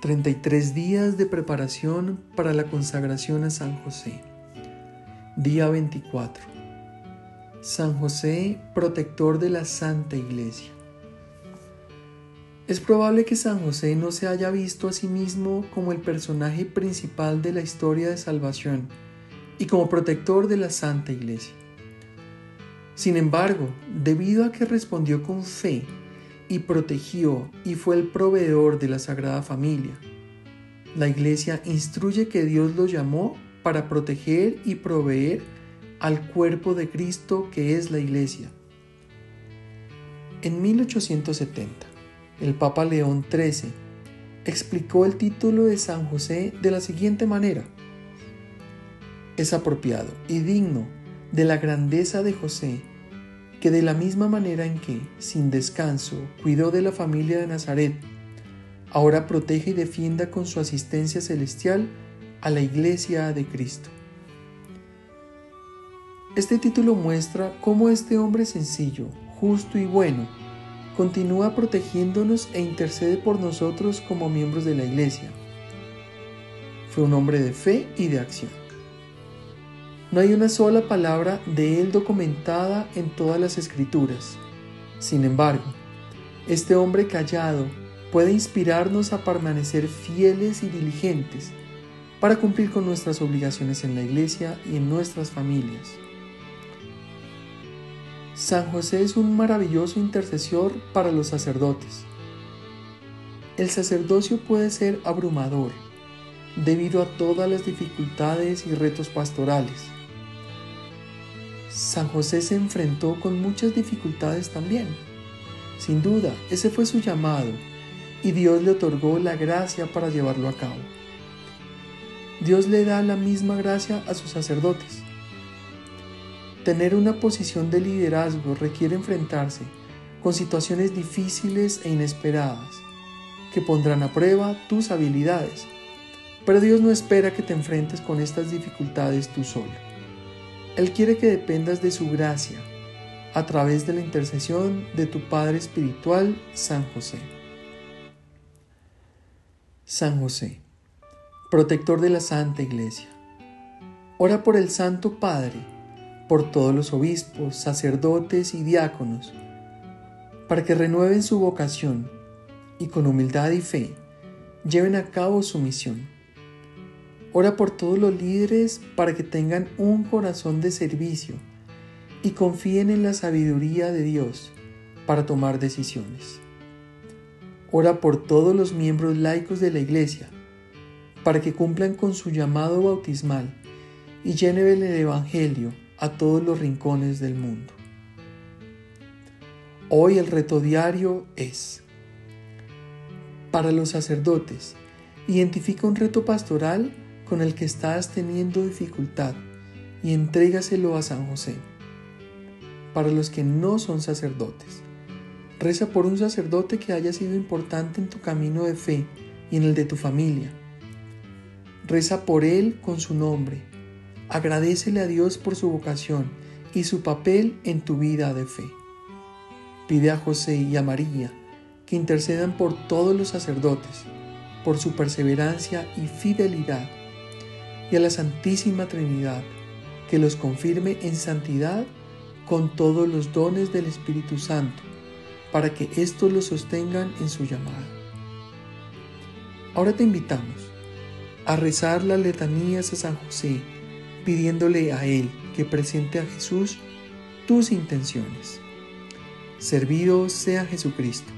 33 días de preparación para la consagración a San José. Día 24. San José, protector de la Santa Iglesia. Es probable que San José no se haya visto a sí mismo como el personaje principal de la historia de salvación y como protector de la Santa Iglesia. Sin embargo, debido a que respondió con fe y protegió y fue el proveedor de la Sagrada Familia. La Iglesia instruye que Dios lo llamó para proteger y proveer al cuerpo de Cristo que es la Iglesia. En 1870, el Papa León XIII explicó el título de San José de la siguiente manera. Es apropiado y digno de la grandeza de José que de la misma manera en que, sin descanso, cuidó de la familia de Nazaret, ahora protege y defienda con su asistencia celestial a la iglesia de Cristo. Este título muestra cómo este hombre sencillo, justo y bueno continúa protegiéndonos e intercede por nosotros como miembros de la iglesia. Fue un hombre de fe y de acción. No hay una sola palabra de él documentada en todas las escrituras. Sin embargo, este hombre callado puede inspirarnos a permanecer fieles y diligentes para cumplir con nuestras obligaciones en la iglesia y en nuestras familias. San José es un maravilloso intercesor para los sacerdotes. El sacerdocio puede ser abrumador debido a todas las dificultades y retos pastorales San José se enfrentó con muchas dificultades también. Sin duda, ese fue su llamado y Dios le otorgó la gracia para llevarlo a cabo. Dios le da la misma gracia a sus sacerdotes. Tener una posición de liderazgo requiere enfrentarse con situaciones difíciles e inesperadas que pondrán a prueba tus habilidades. Pero Dios no espera que te enfrentes con estas dificultades tú solo. Él quiere que dependas de su gracia a través de la intercesión de tu Padre Espiritual, San José. San José, protector de la Santa Iglesia. Ora por el Santo Padre, por todos los obispos, sacerdotes y diáconos, para que renueven su vocación y con humildad y fe lleven a cabo su misión Ora por todos los líderes para que tengan un corazón de servicio y confíen en la sabiduría de Dios para tomar decisiones. Ora por todos los miembros laicos de la Iglesia para que cumplan con su llamado bautismal y llenen el Evangelio a todos los rincones del mundo. Hoy el reto diario es, para los sacerdotes, identifica un reto pastoral con el que estás teniendo dificultad y entrégaselo a San José. Para los que no son sacerdotes, reza por un sacerdote que haya sido importante en tu camino de fe y en el de tu familia. Reza por él con su nombre. Agradecele a Dios por su vocación y su papel en tu vida de fe. Pide a José y a María que intercedan por todos los sacerdotes, por su perseverancia y fidelidad y a la Santísima Trinidad, que los confirme en santidad con todos los dones del Espíritu Santo, para que éstos los sostengan en su llamada. Ahora te invitamos a rezar las letanías a San José, pidiéndole a Él que presente a Jesús tus intenciones. Servido sea Jesucristo